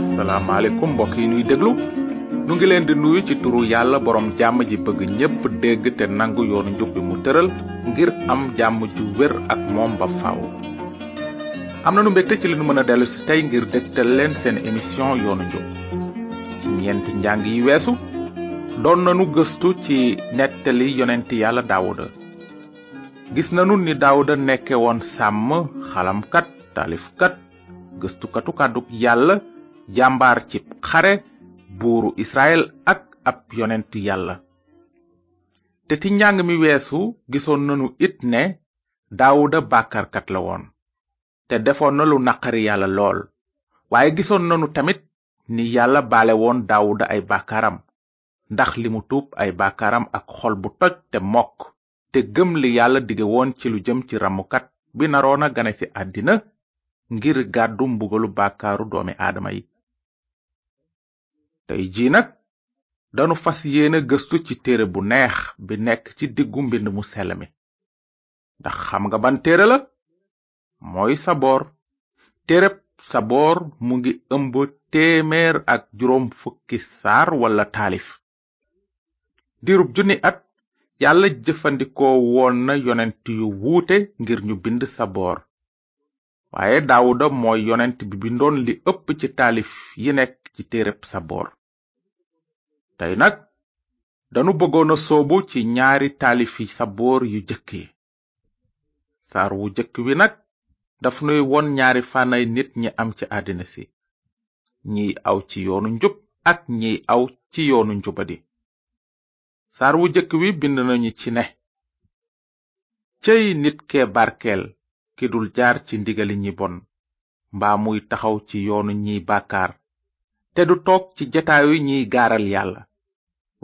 asalaamaaleykum mbokk yi nuy déglu nu ngi leen di nuyu ci turu yàlla borom jàmm ji bëgg ñépp dégg te nangu yoonu njub bi mu tëral ngir am jàmm ju wér ak moom ba faw am na nu mbégte ci li nu mën a dellu si tey ngir dégtal leen seen émission yoonu njub ci ñeenti njàng yi weesu doon nanu gëstu ci nettali yonent yàlla daawuda gis nanu ni daawuda nekke woon sàmm xalamkat taalifkat gëstukatu kàddug yàlla jàmbaar ci xare buuru israel ak ab yonent yàlla te ci njàng mi weesu gisoon nanu it ne daawuda bàkkarkat la woon te defoon na lu naqari yàlla lool waaye gisoon nanu tamit ni yàlla baale woon daawuda ay bàkkaaram ndax li mu tuub ay bàkkaaram ak xol bu toj te mokk te gëm li yàlla dige woon ci lu jëm ci ramukat bi naroon a gane ci àddina ngir gàddu mbugalu bàkkaaru doomi aadama yi tey jii nag danu fas yéene gëstu ci téere bu neex bi nekk ci diggu mbind mu sell mi ndax xam nga ban téere la mooy saboor téereb saboor mu ngi ëmb téeméer ak juróom fukki saar wala taalif diirub junni at yàlla jëfandikoo woon na yonent yu wuute ngir ñu bind saboor waaye daawuda mooy yonent bi bindoon li ëpp ci taalif yi nekk ci téereb saboor tey nag danu bëggoon a soobu ci ñaari taalifi saboor yu jëkk yi saar wu jëkk wi nag daf nuy won ñaari fànnay nit ñi am ci àddina si ñiy aw ci yoonu njub ak ñiy aw ci yoonu njubadi saar wu jëkk wi bind nañu ci ne céy nit kee barkeel ki dul jaar ci ndigali ñi bon mbaa muy taxaw ci yoonu ñiy bàkkaar te du toog ci jataayu ñiy gaaral yàlla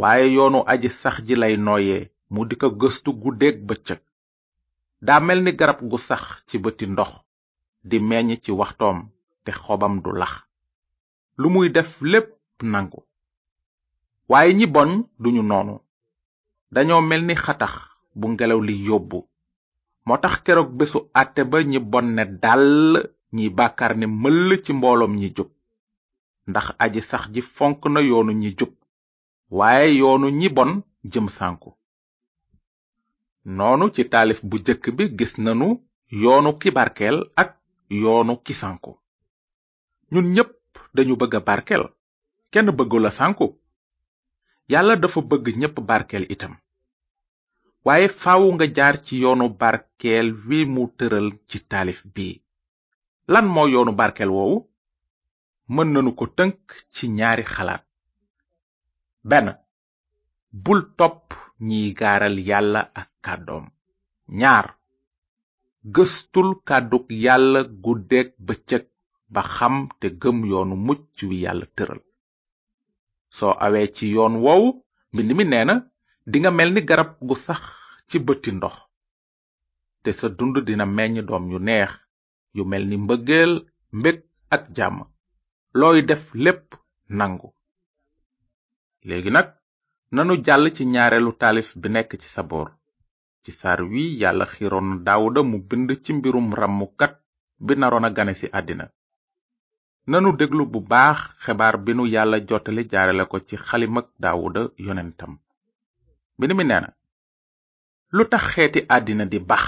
waaye yoonu aji sax ji lay nooyee mu di ko gëstu guddeeg bëccëg daa mel ni garab gu sax ci bëti ndox di meññ ci waxtoom te xobam du lax lu muy def lépp nangu waaye ñi bon duñu noonu dañoo mel ni xatax bu ngelaw li yóbbu moo tax keroog bésu àtte ba ñi bon ne dàll ñi bàkkaar ne mëll ci mbooloom ñi jub ndax aji sax ji fonk na yoonu ñi jub waaye yoonu ñi bon jëm sànku noonu ci taalif bu jëkk bi gis nanu yoonu ki barkeel ak yoonu ki sànku ñun ñépp dañu bëgg a barkeel kenn bëggul a sànku yàlla dafa bëgg ñépp barkeel itam waaye faaw nga jaar ci yoonu barkeel wi mu tëral ci taalif bi lan moo yoonu barkeel woowu mën nanu ko tënk ci ñaari xalaat benn bul topp ñiy gaaral yàlla ak kàddoom ñaar gëstul kàddug yàlla guddeeg bëccëg ba xam te gëm yoonu mucc wi yàlla tëral soo awee ci yoon woowu mbind mi nee na dinga mel ni garab gu sax ci bëti ndox te sa dund dina meññ doom yu neex yu mel ni mbëggeel mbég ak jàmm looy def lépp nangu léegi nag nanu jàll ci ñaareelu taalif bi nekk ci saboor ci saar wi yàlla xiroon daawuda mu bind ci mbirum ràmmukat bi naroon a gane ci àddina nanu déglu bu baax xebaar bi nu yàlla jottali jaarale ko ci xalimag daawuda yonentam mbind mi nee na lu tax xeeti àddina di bax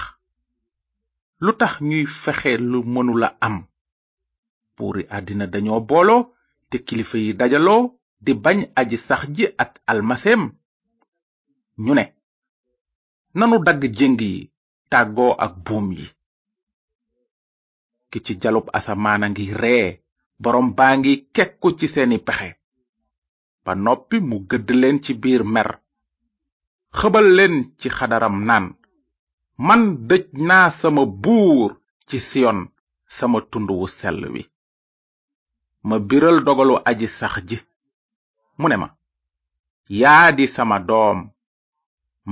lu tax ñuy fexe lu mënula am buuri àddina dañoo booloo te kilifa yi dajaloo di bañ aji sax ji ak almaseem ñu ne nanu dagg jéng yi tàggoo ak buum yi ki ci jalub asamaana ngi ree boroom baa ngi kekku ci seeni pexe ba noppi mu gëdd leen ci biir mer xëbal leen ci xadaram naan man dëj naa sama buur ci siyon sama tund wu sell wi ma biral dogalu aji sax ji mu ne ma yaa di sama doom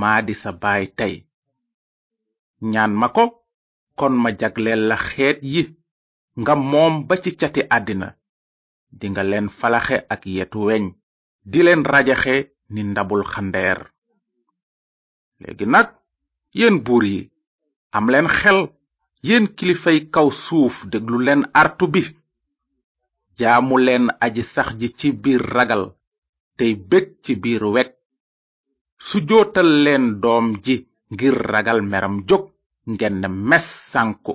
maa di sa baay tey ñaan ma ko kon ma jagleel la xeet yi nga moom ba ci cati àddina dinga leen falaxe ak yetu weñ di leen rajaxe ni ndabul xandeer léegi nag yéen buur yi am leen xel yéen kilifay kaw suuf déglu leen artu bi jaamu leen aji sax ji ci biir ragal tey bég ci biir wekk su jootal leen doom ji ngir ragal meram jóg ngeen mes sànku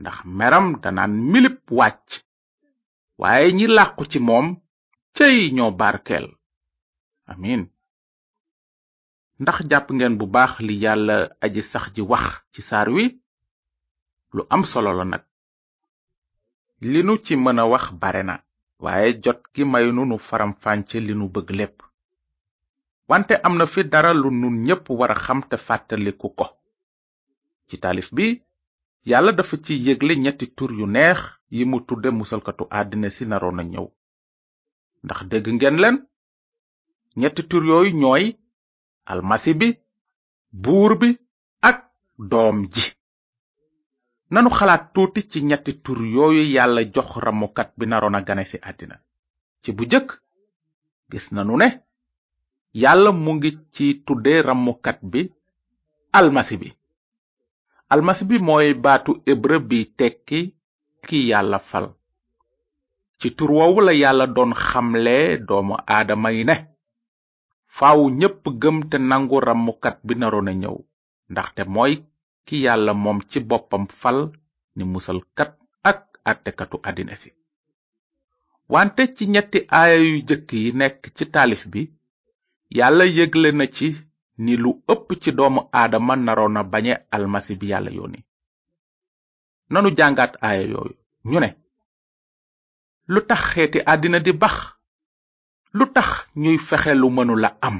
ndax meram danaan milip wàcc waaye ñi làqu ci moom cëy ñoo barkeel amin ndax jàpp ngeen bu baax li yàlla aji sax ji wax ci saar wi lu am solo la nag li nu ci mën a wax bare na waaye jot gi may nu nu faram fànce li nu bëgg lépp wante am na fi dara lu nun ñépp war a xam te fàttaliku ko ci taalif bi yàlla dafa ci yëgle ñetti tur yu neex yi mu tudde musalkatu àddina si naroon a ñëw ndax dégg ngeen leen ñetti tur yooyu ñooy almasi bi buur bi ak doom ji nanu xalaat tuuti ci ñetti tur yooyu yàlla jox ramukat bi naroon a gane ci àddina ci bu jëkk gis nanu ne yàlla mu ngi ci tudde rammukat bi almasi bi almasi bi mooy baatu hébreu bi tekki ki yàlla fal ci tur woowu la yàlla doon xamle doomu aadama yi ne faaw ñépp gëm te nangu rammukat bi naroon a ñëw ndaxte mooy ki yàlla moom ci boppam fal ni musalkat ak àttekatu àddina si wante ci ñetti aaya yu jëkk yi nekk ci taalif bi yàlla yëgle na ci ni lu ëpp ci doomu aadama naroon na bañe almasi bi yàlla yónni nanu jàngaat aaya yooyu ñu ne lu tax xeeti àddina di bax lu tax ñuy fexe lu mënula am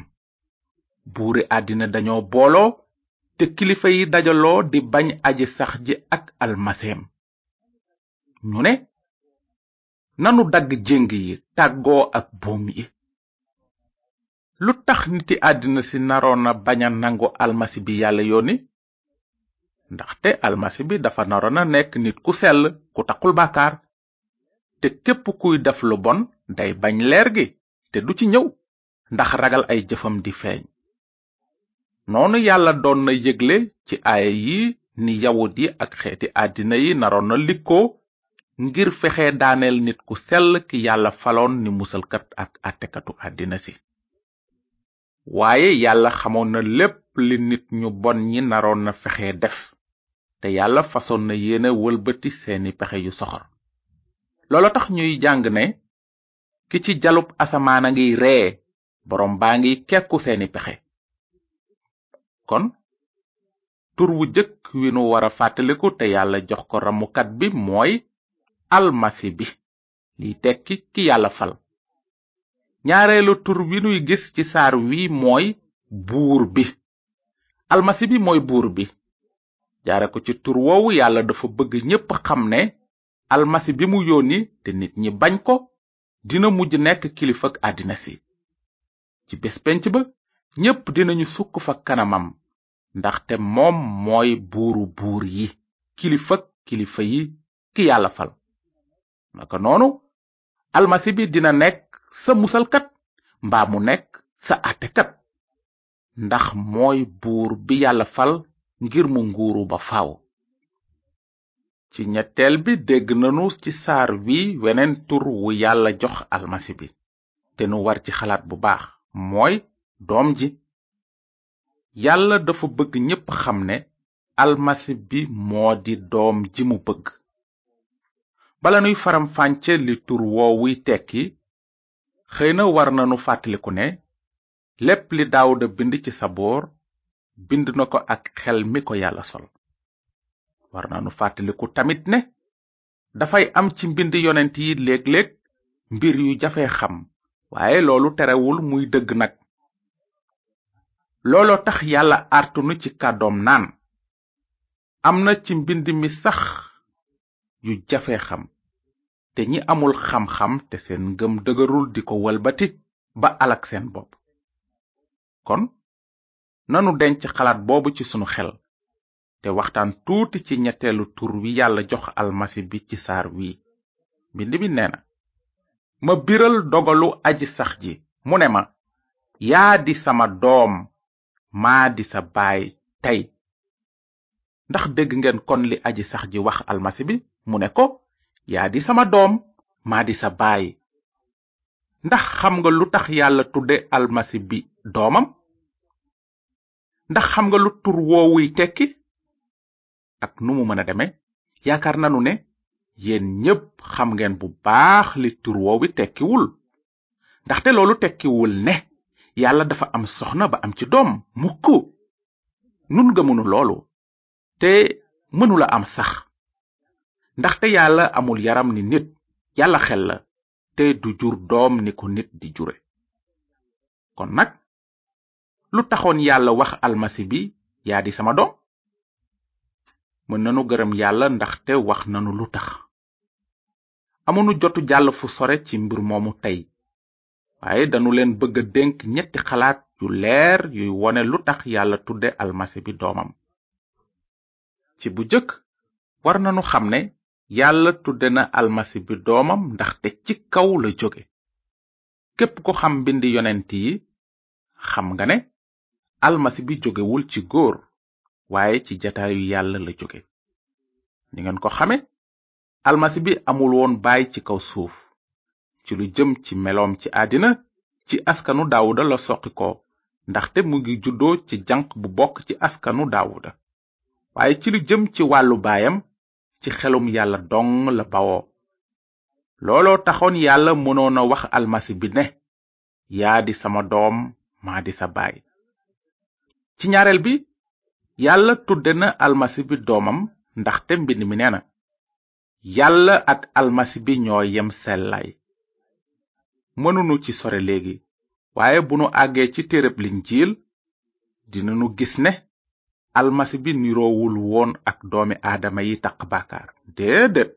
buuri àddina dañoo booloo te kilifa yi dajaloo di bañ aji sax ji ak almaseem ñu ne nanu dagg jéng yi tàggoo ak buum yi lu tax niti àddina si naroon na bañ a nangu almasi bi yàlla yónni ndaxte almasi bi dafa naroon a nekk nit ku sell ku taxul bàkkaar te képp kuy def lu bon day bañ leer gi te du ci ñëw ndax ragal ay jëfam di feeñ noonu yàlla doon na yëgle ci aaya yi ni yawut yi ak xeeti àddina yi naroon na likkoo ngir fexe daaneel nit ku sell ki yàlla faloon ni musalkat ak àttekatu àddina si waaye yàlla xamoon na lépp li nit ñu bon ñi naroon na fexe def te yàlla fasoon na yéene wëlbati seeni pexe yu soxor loolo tax ñuy jàng ne ki ci jalub asamaan a ngiy ree boroom baa ngiy kekku seeni pexe kon tur wu jëkk wi nu wara fàttaliku te yàlla jox ko ramukat bi mooy almasi bi liy tekki ki yàlla fal ñaareelu tur wi nuy gis ci saar wi mooy buur bi almasi bi mooy buur bi jaare ko ci tur woowu yàlla dafa bëgg ñépp xam ne almasi bi mu yónni te nit ñi bañ ko dina mujj nekk kilifak àddina si ci bés penc ba ñépp dinañu sukk fa kanamam ndaxte moom mooy buuru buur yi kilifak kilifa yi ki yàlla fal naka noonu almasi bi dina nekk sa musalkat mbaa mu nekk sa àttekat ndax mooy buur bi yàlla fal ngir mu nguuru ba faaw ci ñetteel bi dégg nanu ci saar wi weneen tur wu yàlla jox almasi bi te nu war ci xalaat bu baax mooy doom ji yàlla dafa bëgg ñépp xam ne almasi bi moo di doom ji mu bëgg bala nuy faram fànce li tur woowuy tekki xëy na war nanu fàttaliku ne lépp li daawuda bind ci saboor bind na ko ak xel mi ko yàlla sol war nañu fàttaliku tamit ne dafay am ci mbind yonent yi léeg-léeg mbir yu jafe xam waaye loolu terewul muy dëgg nag looloo tax yàlla artunu ci kàddoom naan am na ci mbind mi sax yu jafe xam te ñi amul xam-xam te seen ngëm dëgërul di ko walbati ba alak seen bopp kon nanu denc xalaat boobu ci sunu xel te waxtaan tuuti ci ñetteelu tur wi yàlla jox almasi bi ci saar wi mbind bi nee na ma biral dogalu aji sax ji mu ne ma yaa di sama doom maa di sa baay tey ndax dégg ngeen kon li aji sax ji wax almasi bi mu ne ko yaa di sama doom maa di sa baay ndax xam nga lu tax yàlla tudde almasi bi doomam ndax xam nga lu tur woowuy tekki ak nu mu mën a deme yaakaar nanu ne yéen ñépp xam ngeen bu baax li tur woowi tekkiwul ndaxte loolu tekkiwul ne yàlla dafa am soxna ba am ci doom mukk nun gëmunu loolu te mënula am sax ndaxte yàlla amul yaram ni nit yàlla xel la te du jur doom ni ko nit di jure kon nag lu taxoon yàlla wax almasi bi yaa di sama doom mën nanu gërëm yàlla ndaxte wax nanu lu tax amunu jotu jàll fu sore ci mbir moomu tey waaye danu leen bëgg a dénk ñetti xalaat yu leer yuy wone lu tax yàlla tudde almasi bi doomam ci bu jëkk war nanu xam ne yàlla tudde na almasi bi doomam ndaxte ci kaw la jóge képp ko xam mbindi yonent yi xam nga ne almasi bi jógewul ci góor waaye ci jataayu yàlla la jóge ni ngeen ko xame almasi bi amul woon baay ci kaw suuf ci lu jëm ci meloom ci àddina ci askanu daawuda la soqi ko ndaxte mu ngi juddoo ci janq bu bokk ci askanu daawuda waaye ci lu jëm ci wàllu baayam ci xelum yàlla dong la bawoo looloo taxoon yàlla mënoon a wax almasi bi ne yaa di sama doom maa di sa baay ci ñaareel bi yàlla tudde na almasi bi doomam ndaxte mbind mi nee na yàlla ak almasi bi ñoo yem sellaay mënunu ci sore léegi waaye bu nu àggee ci téereb linjiil dinanu gis ne almasi bi niroowul woon ak doomi aadama yi taq bàkkaar déedéet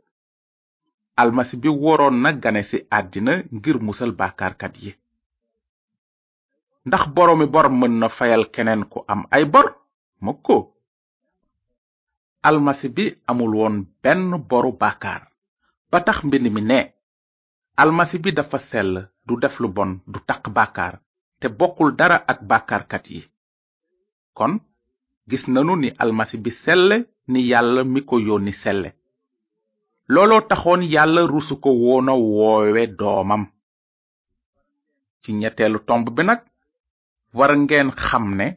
almasi bi waroon na gane ci àddina ngir musal bàkkaarkat yi ndax boroomi bor mën na fayal keneen ku am ay bor mukk ko almasi bi amul woon benn boru bàkkaar ba tax mbind mi ne almasi bi dafa sell du def lu bon du taq bàkkaar te bokkul dara ak bàkkaarkat yi kon gis nanu ni almasi bi selle ni yàlla mi ko yónni selle looloo taxoon yàlla rusu ko woona woowe doomam ci ñetteelu tomb bi nag war ngeen xam ne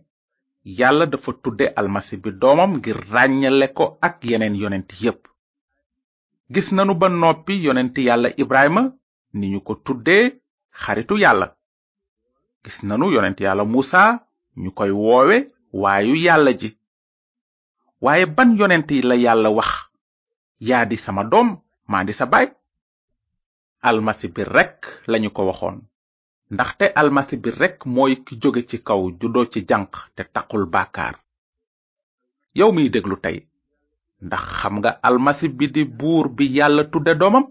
yàlla dafa tudde almasi bi doomam ngir ràññale ko ak yeneen yonent yépp gis nanu ba noppi yonent yàlla ibrahima ni ñu ko tuddee xaritu yàlla gis nanu yonent yàlla muusa ñu koy woowe waayu yàlla ji waaye ban yonent la yàlla wax yaa di sama doom maa di sa baay almasi bi rekk lañu ko waxoon ndaxte almasi bi rekk mooy ki jóge ci kaw juddoo ci janq te taqul bàkkaar yow miy déglu tey ndax xam nga almasi bi di buur bi yàlla tudde doomam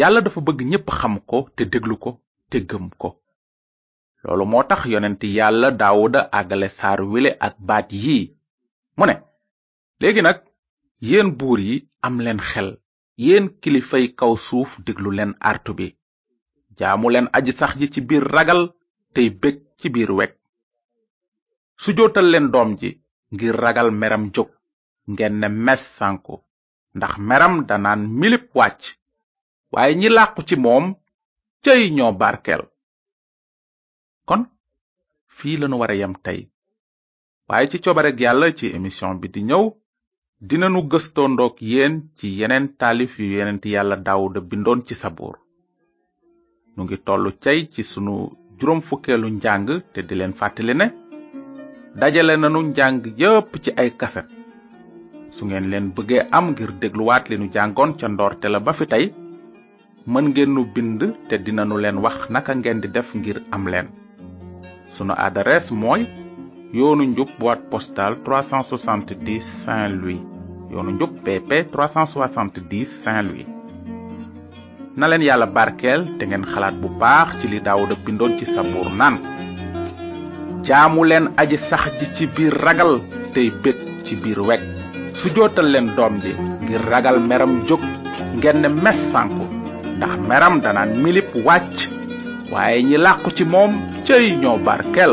yàlla dafa bëgg ñépp xam ko te déglu ko te gëm ko loolu moo tax yonent yàlla daawuda àggale saar wile ak baat yi mu ne léegi nag yéen buur yi am leen xel yéen kilifay kaw suuf déglu leen artu bi jaamu leen aji sax ji ci biir ragal tey bég ci biir weg su jootal leen doom ji ngir ragal meram jóg ngeen ne mes sànku ndax meram danaan milip wàcc waaye ñi làqu ci moom cëy ñoo barkeel kon fii lanu wara yem tey waaye ci coobareg yàlla ci émission bi di ñëw dinanu gëstoondoog yéen ci yeneen taalif yu yenent yàlla daawuda bindoon ci sabuur nu ngi tollu cay ci sunu juróom fukkeelu njàng te di leen fàttali ne dajale nanu njàng yépp ci ay kaset su ngeen leen bëggee am ngir dégluwaat li nu jàngoon ca ndoorte la ba fi tey mën ngeen nu bind te dinanu leen wax naka ngeen di def ngir am leen sunu adresse mooy yoonu njub boîte postale 370 Saint-Louis yoonu njub PP 370 Saint-Louis na leen yàlla barkeel te ngeen xalaat bu baax ci li Daawuda bindoon ci Sabuur naan jaamu leen aji sax ji ci biir ragal tey bég ci biir weg su jootal leen doom ji ngir ragal meram jóg ngeen ne mes sànku ndax meram danaan milip wàcc waaye ñi làqu ci moom cëy ñoo barkel